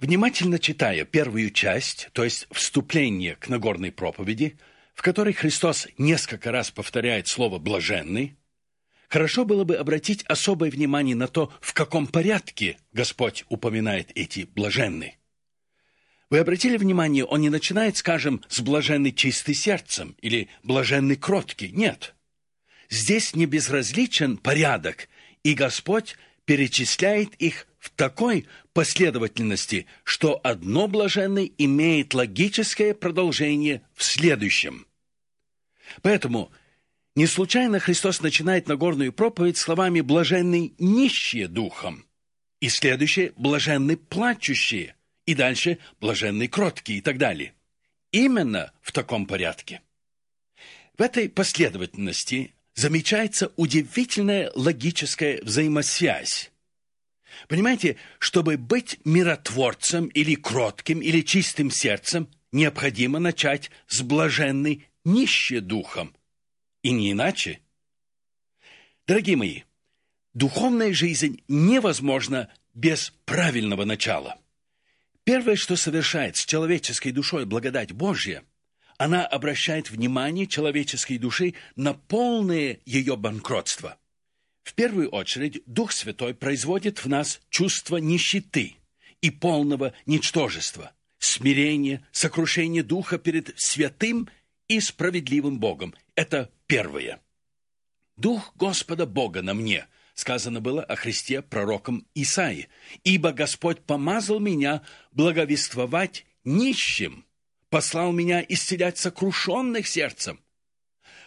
Внимательно читая первую часть, то есть вступление к Нагорной проповеди, в которой Христос несколько раз повторяет слово «блаженный», хорошо было бы обратить особое внимание на то, в каком порядке Господь упоминает эти блаженные. Вы обратили внимание, он не начинает, скажем, с блаженный чистый сердцем или блаженный кроткий. Нет. Здесь не безразличен порядок, и Господь перечисляет их в такой последовательности, что одно блаженный имеет логическое продолжение в следующем. Поэтому не случайно Христос начинает Нагорную проповедь словами «блаженный нищие духом», и следующее «блаженный плачущие», и дальше «блаженный кроткий» и так далее. Именно в таком порядке. В этой последовательности замечается удивительная логическая взаимосвязь. Понимаете, чтобы быть миротворцем или кротким или чистым сердцем, необходимо начать с блаженной нищие духом. И не иначе. Дорогие мои, духовная жизнь невозможна без правильного начала. Первое, что совершает с человеческой душой благодать Божья, она обращает внимание человеческой души на полное ее банкротство. В первую очередь, Дух Святой производит в нас чувство нищеты и полного ничтожества, смирение, сокрушение духа перед святым и справедливым Богом. Это первое. «Дух Господа Бога на мне», сказано было о Христе пророком Исаии, «Ибо Господь помазал меня благовествовать нищим, послал меня исцелять сокрушенных сердцем.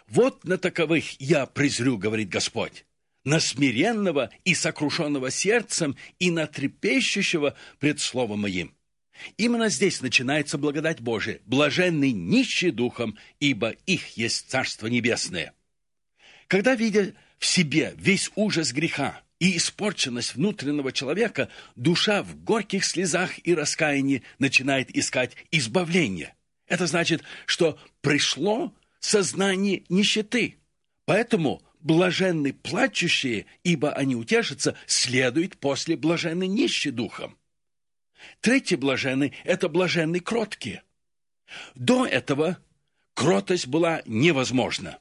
Вот на таковых я презрю, говорит Господь, на смиренного и сокрушенного сердцем и на трепещущего пред словом моим. Именно здесь начинается благодать Божия. Блаженный нищий духом, ибо их есть Царство Небесное. Когда, видя в себе весь ужас греха и испорченность внутреннего человека, душа в горьких слезах и раскаянии начинает искать избавление. Это значит, что пришло сознание нищеты. Поэтому блаженны плачущие, ибо они утешатся, следует после блаженны нищи духом. Третий блаженный – это блаженный кроткие. До этого кротость была невозможна.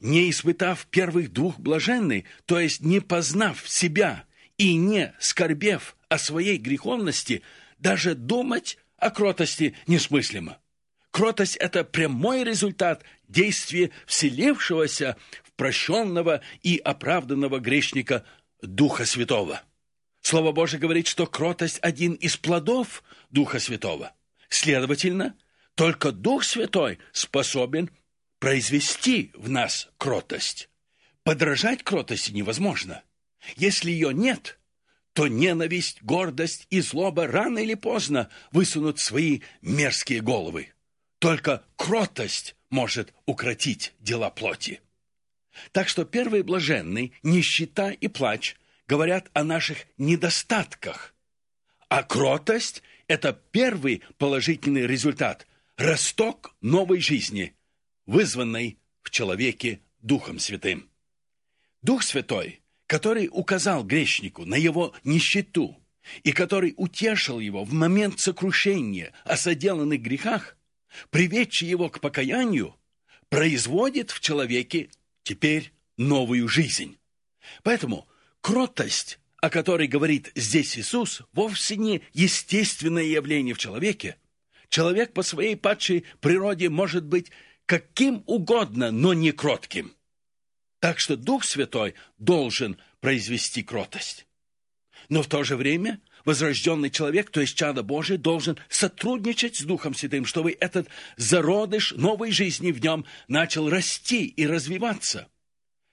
Не испытав первых двух блаженной, то есть не познав себя и не скорбев о своей греховности, даже думать о кротости несмыслимо. Кротость – это прямой результат действия вселившегося в прощенного и оправданного грешника Духа Святого. Слово Божие говорит, что кротость – один из плодов Духа Святого. Следовательно, только Дух Святой способен произвести в нас кротость. Подражать кротости невозможно. Если ее нет, то ненависть, гордость и злоба рано или поздно высунут свои мерзкие головы. Только кротость может укротить дела плоти. Так что первый блаженный, нищета и плач говорят о наших недостатках, а кротость – это первый положительный результат, росток новой жизни, вызванной в человеке Духом Святым. Дух Святой, который указал грешнику на его нищету и который утешил его в момент сокрушения о соделанных грехах, приведший его к покаянию, производит в человеке теперь новую жизнь. Поэтому кротость, о которой говорит здесь Иисус, вовсе не естественное явление в человеке. Человек по своей падшей природе может быть каким угодно, но не кротким. Так что Дух Святой должен произвести кротость. Но в то же время возрожденный человек, то есть чадо Божие, должен сотрудничать с Духом Святым, чтобы этот зародыш новой жизни в нем начал расти и развиваться.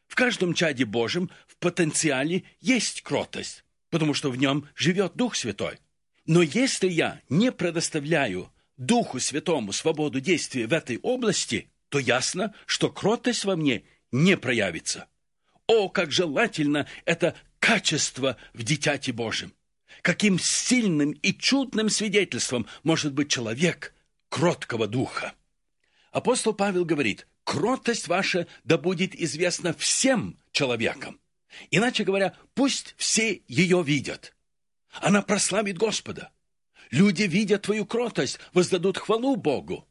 В каждом чаде Божьем в потенциале есть кротость, потому что в нем живет Дух Святой. Но если я не предоставляю Духу Святому свободу действия в этой области, то ясно, что кротость во мне не проявится. О, как желательно это качество в Дитяте Божьем! Каким сильным и чудным свидетельством может быть человек кроткого духа. Апостол Павел говорит, кротость ваша да будет известна всем человекам. Иначе говоря, пусть все ее видят. Она прославит Господа. Люди, видя твою кротость, воздадут хвалу Богу.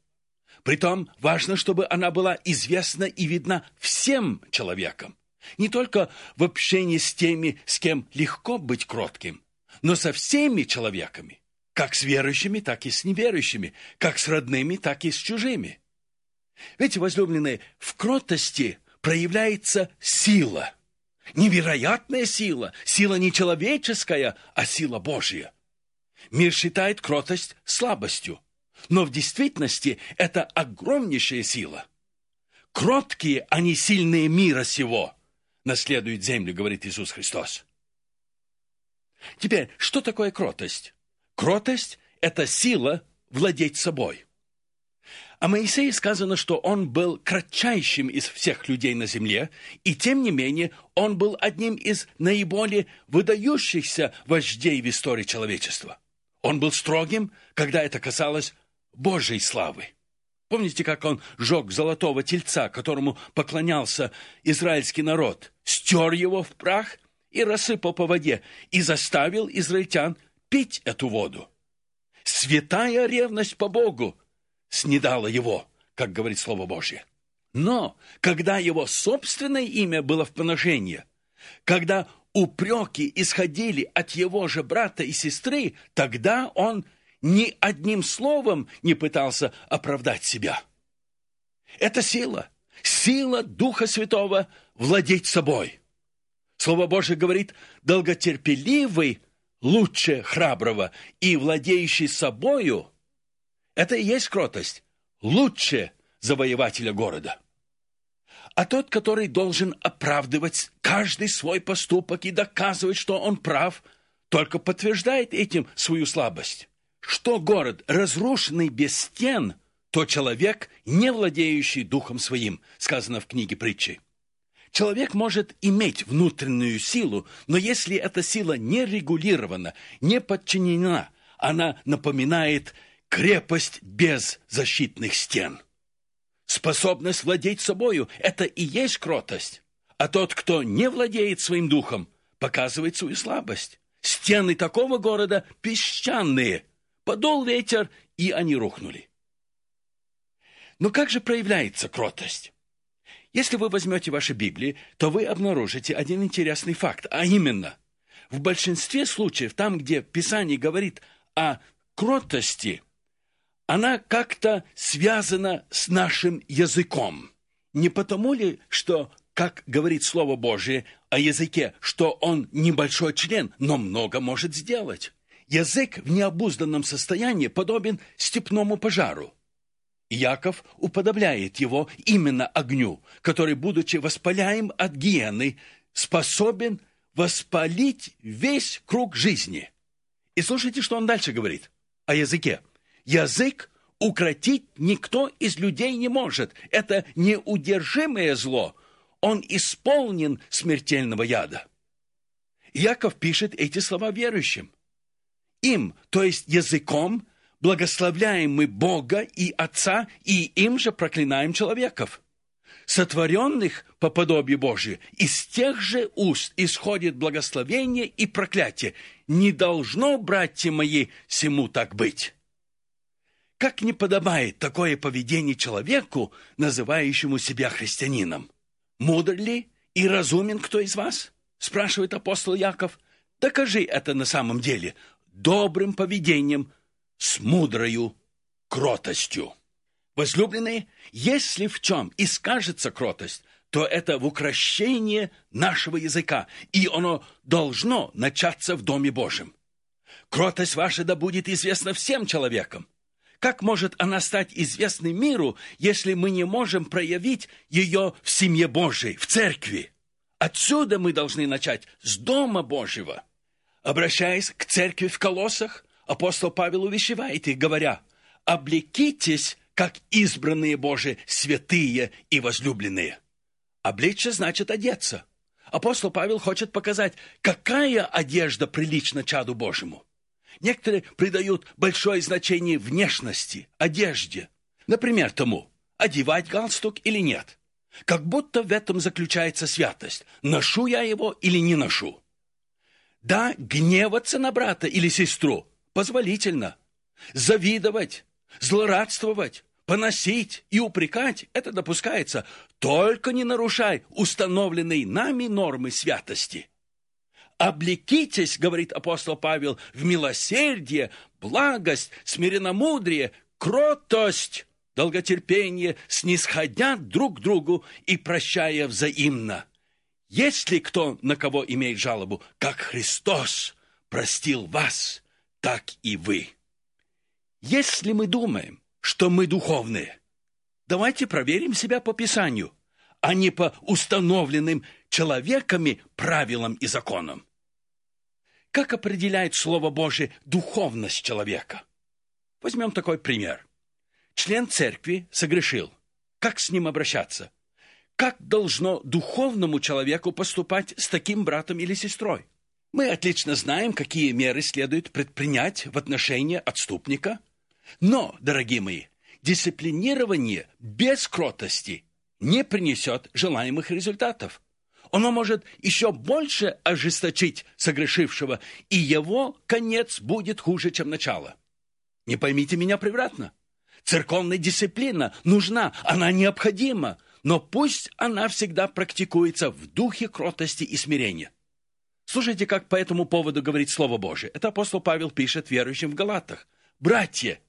Притом важно, чтобы она была известна и видна всем человекам. Не только в общении с теми, с кем легко быть кротким, но со всеми человеками, как с верующими, так и с неверующими, как с родными, так и с чужими. Ведь, возлюбленные, в кротости проявляется сила. Невероятная сила, сила не человеческая, а сила Божья. Мир считает кротость слабостью, но в действительности это огромнейшая сила. Кроткие, а не сильные мира сего, наследуют землю, говорит Иисус Христос. Теперь, что такое кротость? Кротость – это сила владеть собой. О Моисее сказано, что он был кратчайшим из всех людей на земле, и тем не менее он был одним из наиболее выдающихся вождей в истории человечества. Он был строгим, когда это касалось Божьей славы. Помните, как он жег золотого тельца, которому поклонялся израильский народ, стер его в прах и рассыпал по воде, и заставил израильтян пить эту воду. Святая ревность по Богу снедала его, как говорит Слово Божье. Но когда его собственное имя было в поношении, когда упреки исходили от его же брата и сестры, тогда он ни одним словом не пытался оправдать себя. Это сила, сила Духа Святого владеть собой. Слово Божье говорит, долготерпеливый лучше храброго и владеющий собою – это и есть кротость, лучше завоевателя города. А тот, который должен оправдывать каждый свой поступок и доказывать, что он прав, только подтверждает этим свою слабость что город, разрушенный без стен, то человек, не владеющий духом своим, сказано в книге притчи. Человек может иметь внутреннюю силу, но если эта сила не регулирована, не подчинена, она напоминает крепость без защитных стен. Способность владеть собою – это и есть кротость. А тот, кто не владеет своим духом, показывает свою слабость. Стены такого города песчаные – Подул ветер, и они рухнули. Но как же проявляется кротость? Если вы возьмете ваши Библии, то вы обнаружите один интересный факт, а именно, в большинстве случаев, там, где Писание говорит о кротости, она как-то связана с нашим языком. Не потому ли, что, как говорит Слово Божие о языке, что он небольшой член, но много может сделать? Язык в необузданном состоянии подобен степному пожару. Яков уподобляет его именно огню, который, будучи воспаляем от гиены, способен воспалить весь круг жизни. И слушайте, что он дальше говорит о языке. Язык укротить никто из людей не может. Это неудержимое зло. Он исполнен смертельного яда. Яков пишет эти слова верующим им, то есть языком, благословляем мы Бога и Отца, и им же проклинаем человеков. Сотворенных по подобию Божию, из тех же уст исходит благословение и проклятие. Не должно, братья мои, всему так быть. Как не подобает такое поведение человеку, называющему себя христианином? Мудр ли и разумен кто из вас? Спрашивает апостол Яков. Докажи это на самом деле добрым поведением, с мудрою кротостью. Возлюбленные, если в чем и скажется кротость, то это в укращении нашего языка, и оно должно начаться в Доме Божьем. Кротость ваша да будет известна всем человекам. Как может она стать известной миру, если мы не можем проявить ее в семье Божьей, в церкви? Отсюда мы должны начать, с Дома Божьего. Обращаясь к церкви в Колоссах, апостол Павел увещевает их, говоря, «Облекитесь, как избранные Божии, святые и возлюбленные». Облечься значит одеться. Апостол Павел хочет показать, какая одежда прилична чаду Божьему. Некоторые придают большое значение внешности, одежде. Например, тому, одевать галстук или нет. Как будто в этом заключается святость. Ношу я его или не ношу. Да, гневаться на брата или сестру позволительно, Завидовать, злорадствовать, поносить и упрекать – это допускается. Только не нарушай установленные нами нормы святости. «Облекитесь, – говорит апостол Павел, – в милосердие, благость, смиренномудрие, кротость, долготерпение, снисходя друг к другу и прощая взаимно. Если кто на кого имеет жалобу, как Христос простил вас, так и вы». Если мы думаем, что мы духовные, давайте проверим себя по Писанию, а не по установленным человеками правилам и законам. Как определяет Слово Божие духовность человека? Возьмем такой пример. Член церкви согрешил. Как с ним обращаться? Как должно духовному человеку поступать с таким братом или сестрой? Мы отлично знаем, какие меры следует предпринять в отношении отступника – но, дорогие мои, дисциплинирование без кротости не принесет желаемых результатов. Оно может еще больше ожесточить согрешившего, и его конец будет хуже, чем начало. Не поймите меня превратно. Церковная дисциплина нужна, она необходима, но пусть она всегда практикуется в духе кротости и смирения. Слушайте, как по этому поводу говорит Слово Божие. Это апостол Павел пишет верующим в Галатах. «Братья,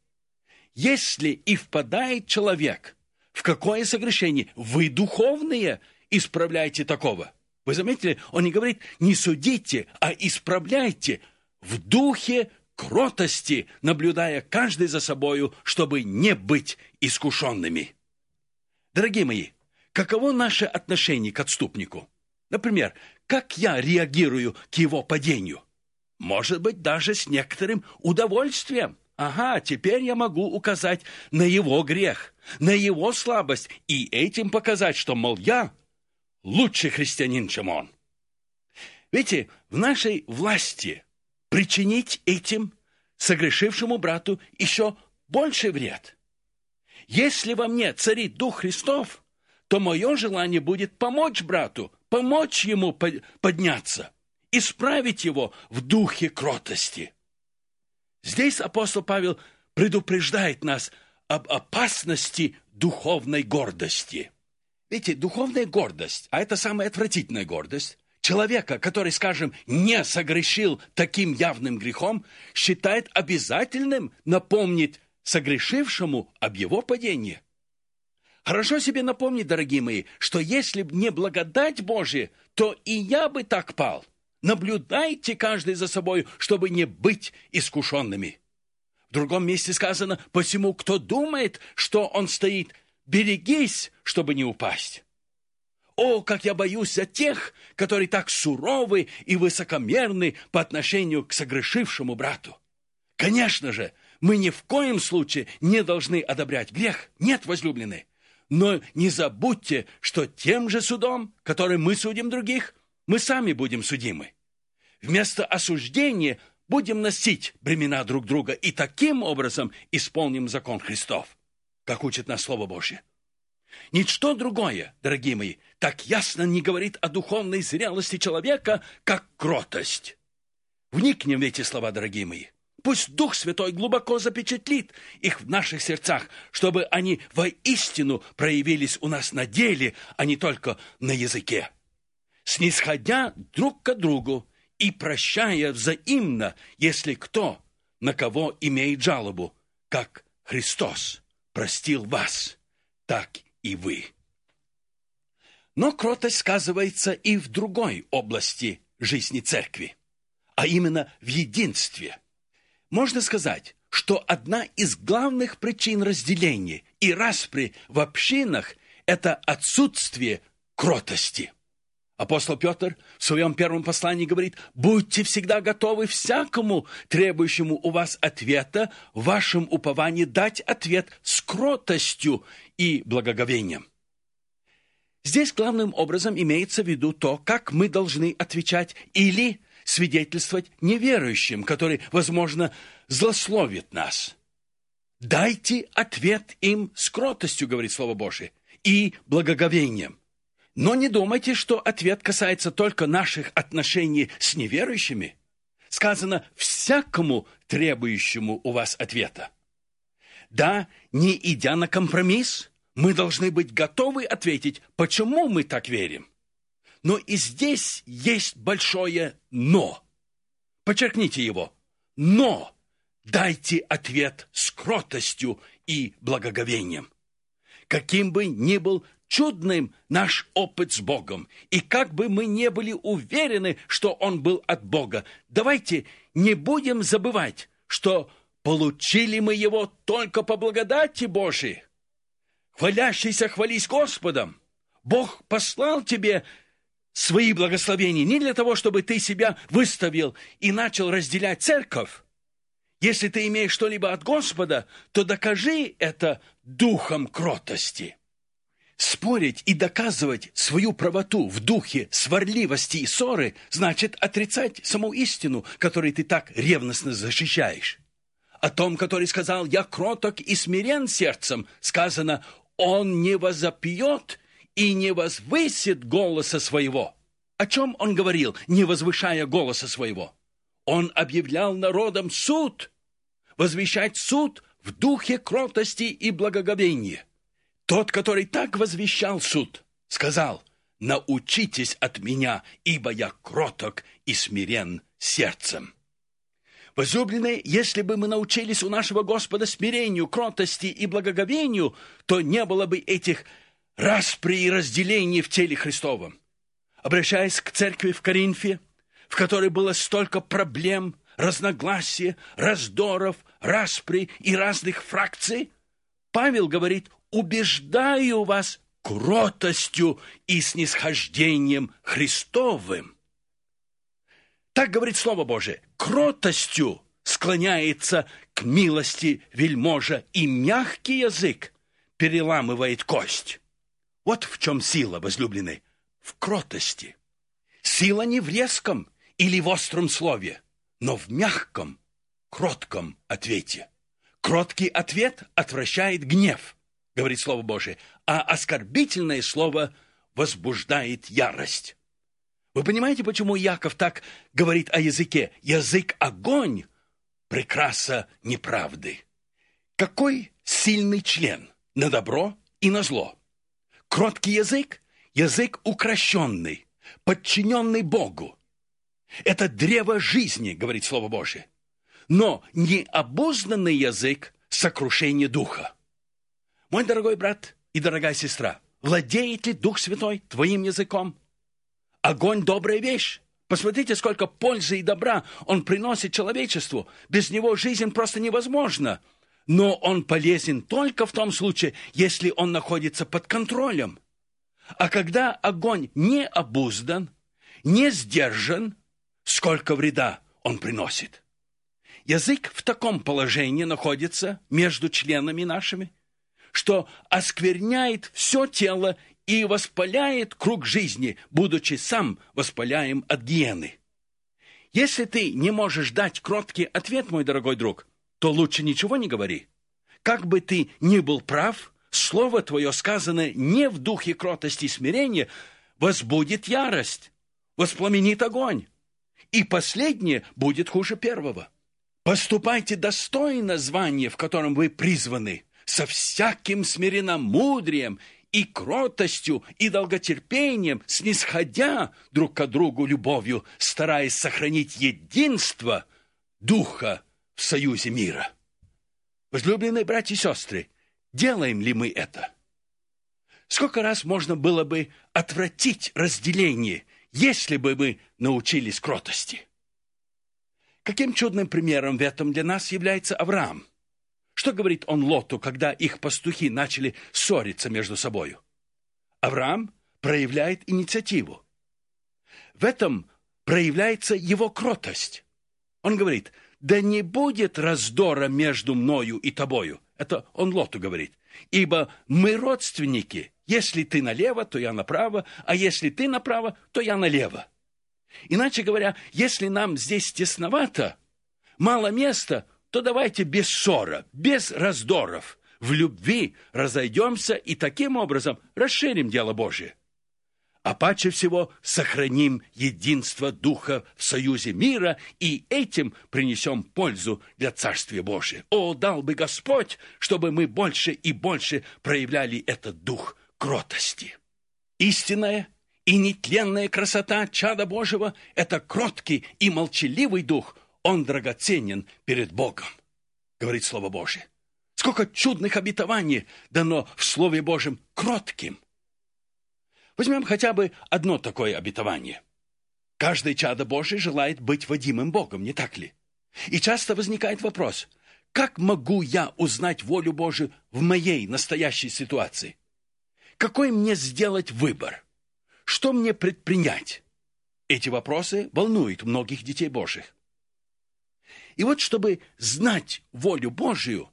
если и впадает человек в какое согрешение, вы духовные исправляйте такого. Вы заметили, он не говорит «не судите», а «исправляйте» в духе кротости, наблюдая каждый за собою, чтобы не быть искушенными. Дорогие мои, каково наше отношение к отступнику? Например, как я реагирую к его падению? Может быть, даже с некоторым удовольствием – Ага, теперь я могу указать на его грех, на его слабость и этим показать, что, мол, я лучший христианин, чем он. Видите, в нашей власти причинить этим согрешившему брату еще больший вред. Если во мне царит Дух Христов, то мое желание будет помочь брату, помочь ему подняться, исправить его в духе кротости. Здесь апостол Павел предупреждает нас об опасности духовной гордости. Видите, духовная гордость, а это самая отвратительная гордость, человека, который, скажем, не согрешил таким явным грехом, считает обязательным напомнить согрешившему об его падении. Хорошо себе напомнить, дорогие мои, что если б не благодать Божия, то и я бы так пал – Наблюдайте каждый за собой, чтобы не быть искушенными. В другом месте сказано, посему, кто думает, что он стоит, берегись, чтобы не упасть. О, как я боюсь за тех, которые так суровы и высокомерны по отношению к согрешившему брату. Конечно же, мы ни в коем случае не должны одобрять грех. Нет, возлюбленные. Но не забудьте, что тем же судом, которым мы судим других, мы сами будем судимы. Вместо осуждения будем носить бремена друг друга и таким образом исполним закон Христов, как учит нас Слово Божье. Ничто другое, дорогие мои, так ясно не говорит о духовной зрелости человека, как кротость. Вникнем в эти слова, дорогие мои. Пусть Дух Святой глубоко запечатлит их в наших сердцах, чтобы они воистину проявились у нас на деле, а не только на языке. Снисходя друг к другу и прощая взаимно, если кто на кого имеет жалобу, как Христос простил вас, так и вы. Но кротость сказывается и в другой области жизни церкви, а именно в единстве. Можно сказать, что одна из главных причин разделения и распри в общинах – это отсутствие кротости. Апостол Петр в своем первом послании говорит, «Будьте всегда готовы всякому, требующему у вас ответа, в вашем уповании дать ответ с кротостью и благоговением». Здесь главным образом имеется в виду то, как мы должны отвечать или свидетельствовать неверующим, которые, возможно, злословят нас. Дайте ответ им с кротостью, говорит Слово Божие, и благоговением – но не думайте, что ответ касается только наших отношений с неверующими. сказано «всякому требующему у вас ответа». Да, не идя на компромисс, мы должны быть готовы ответить, почему мы так верим. Но и здесь есть большое «но». Подчеркните его. «Но» дайте ответ с кротостью и благоговением. Каким бы ни был чудным наш опыт с Богом, и как бы мы не были уверены, что он был от Бога, давайте не будем забывать, что получили мы его только по благодати Божией. Хвалящийся хвались Господом. Бог послал тебе свои благословения не для того, чтобы ты себя выставил и начал разделять церковь. Если ты имеешь что-либо от Господа, то докажи это духом кротости. Спорить и доказывать свою правоту в духе сварливости и ссоры значит отрицать саму истину, которую ты так ревностно защищаешь. О том, который сказал «Я кроток и смирен сердцем», сказано «Он не возопьет и не возвысит голоса своего». О чем он говорил, не возвышая голоса своего? Он объявлял народам суд, возвещать суд в духе кротости и благоговения. Тот, который так возвещал суд, сказал, «Научитесь от меня, ибо я кроток и смирен сердцем». Возлюбленные, если бы мы научились у нашего Господа смирению, кротости и благоговению, то не было бы этих распри и разделений в теле Христовом. Обращаясь к церкви в Коринфе, в которой было столько проблем, разногласий, раздоров, распри и разных фракций, Павел говорит, убеждаю вас кротостью и снисхождением Христовым. Так говорит Слово Божие. Кротостью склоняется к милости вельможа, и мягкий язык переламывает кость. Вот в чем сила, возлюбленный, в кротости. Сила не в резком или в остром слове, но в мягком, кротком ответе. Кроткий ответ отвращает гнев, говорит Слово Божие, а оскорбительное слово возбуждает ярость. Вы понимаете, почему Яков так говорит о языке? Язык – огонь, прекраса неправды. Какой сильный член на добро и на зло. Кроткий язык – язык укращенный, подчиненный Богу. Это древо жизни, говорит Слово Божие но необузданный язык – сокрушение духа. Мой дорогой брат и дорогая сестра, владеет ли Дух Святой твоим языком? Огонь – добрая вещь. Посмотрите, сколько пользы и добра он приносит человечеству. Без него жизнь просто невозможна. Но он полезен только в том случае, если он находится под контролем. А когда огонь не обуздан, не сдержан, сколько вреда он приносит. Язык в таком положении находится между членами нашими, что оскверняет все тело и воспаляет круг жизни, будучи сам воспаляем от гиены. Если ты не можешь дать кроткий ответ, мой дорогой друг, то лучше ничего не говори. Как бы ты ни был прав, слово твое, сказанное не в духе кротости и смирения, возбудит ярость, воспламенит огонь, и последнее будет хуже первого. Поступайте достойно звания, в котором вы призваны, со всяким смиренномудрием и кротостью, и долготерпением, снисходя друг к другу любовью, стараясь сохранить единство Духа в союзе мира. Возлюбленные братья и сестры, делаем ли мы это? Сколько раз можно было бы отвратить разделение, если бы мы научились кротости? Каким чудным примером в этом для нас является Авраам? Что говорит он Лоту, когда их пастухи начали ссориться между собою? Авраам проявляет инициативу. В этом проявляется его кротость. Он говорит, да не будет раздора между мною и тобою. Это он Лоту говорит. Ибо мы родственники. Если ты налево, то я направо, а если ты направо, то я налево. Иначе говоря, если нам здесь тесновато, мало места, то давайте без ссора, без раздоров, в любви разойдемся и таким образом расширим дело Божие. А паче всего сохраним единство Духа в союзе мира и этим принесем пользу для Царствия Божия. О, дал бы Господь, чтобы мы больше и больше проявляли этот дух кротости. Истинная и нетленная красота чада Божьего – это кроткий и молчаливый дух. Он драгоценен перед Богом, говорит Слово Божие. Сколько чудных обетований дано в Слове Божьем кротким. Возьмем хотя бы одно такое обетование. Каждый чадо Божий желает быть водимым Богом, не так ли? И часто возникает вопрос, как могу я узнать волю Божию в моей настоящей ситуации? Какой мне сделать выбор? Что мне предпринять? Эти вопросы волнуют многих детей Божьих. И вот, чтобы знать волю Божию,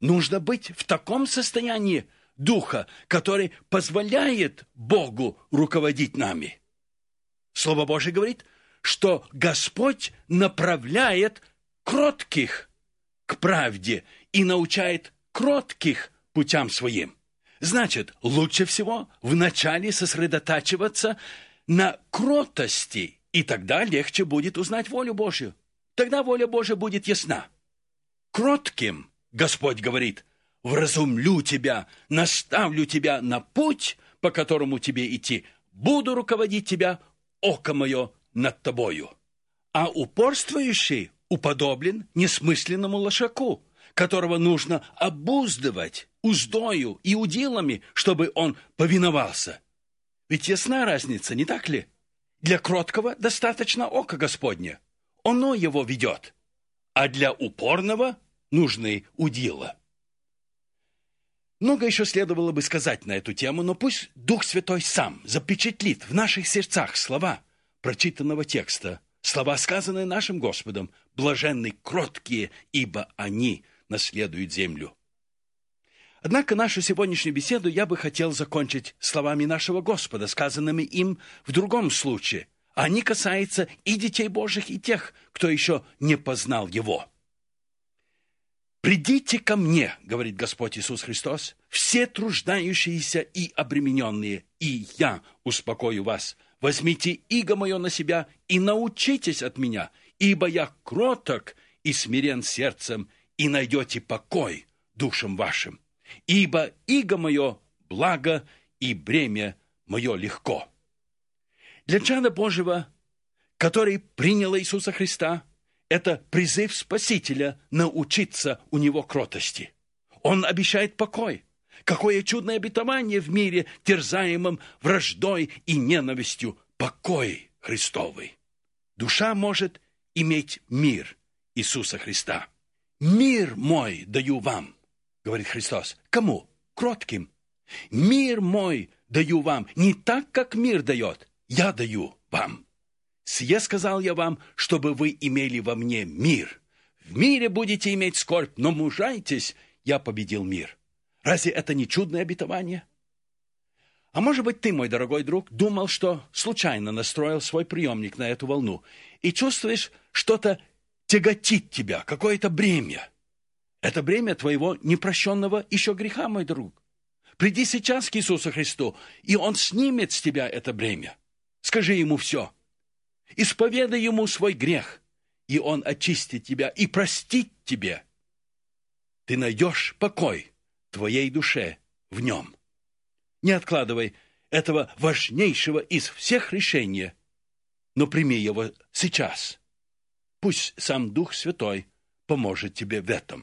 нужно быть в таком состоянии, Духа, который позволяет Богу руководить нами. Слово Божье говорит, что Господь направляет кротких к правде и научает кротких путям своим. Значит, лучше всего вначале сосредотачиваться на кротости, и тогда легче будет узнать волю Божью. Тогда воля Божья будет ясна. Кротким, Господь говорит – вразумлю тебя, наставлю тебя на путь, по которому тебе идти, буду руководить тебя, око мое над тобою. А упорствующий уподоблен несмысленному лошаку, которого нужно обуздывать уздою и удилами, чтобы он повиновался. Ведь ясна разница, не так ли? Для кроткого достаточно ока Господня. Оно его ведет. А для упорного нужны удила. Много еще следовало бы сказать на эту тему, но пусть Дух Святой сам запечатлит в наших сердцах слова прочитанного текста, слова, сказанные нашим Господом, блаженны кроткие, ибо они наследуют землю. Однако нашу сегодняшнюю беседу я бы хотел закончить словами нашего Господа, сказанными им в другом случае. Они касаются и детей Божьих, и тех, кто еще не познал Его. «Придите ко мне, — говорит Господь Иисус Христос, — все труждающиеся и обремененные, и я успокою вас. Возьмите иго мое на себя и научитесь от меня, ибо я кроток и смирен сердцем, и найдете покой душам вашим. Ибо иго мое благо, и бремя мое легко». Для чада Божьего, который принял Иисуса Христа – это призыв Спасителя научиться у него кротости. Он обещает покой. Какое чудное обетование в мире, терзаемом враждой и ненавистью, покой Христовый. Душа может иметь мир Иисуса Христа. «Мир мой даю вам», — говорит Христос. Кому? Кротким. «Мир мой даю вам не так, как мир дает, я даю вам». Сие сказал я вам, чтобы вы имели во мне мир. В мире будете иметь скорбь, но мужайтесь, я победил мир. Разве это не чудное обетование? А может быть, ты, мой дорогой друг, думал, что случайно настроил свой приемник на эту волну и чувствуешь, что-то тяготит тебя, какое-то бремя. Это бремя твоего непрощенного еще греха, мой друг. Приди сейчас к Иисусу Христу, и Он снимет с тебя это бремя. Скажи Ему все – Исповедай ему свой грех, и он очистит тебя и простит тебе. Ты найдешь покой твоей душе в нем. Не откладывай этого важнейшего из всех решений, но прими его сейчас. Пусть сам Дух Святой поможет тебе в этом.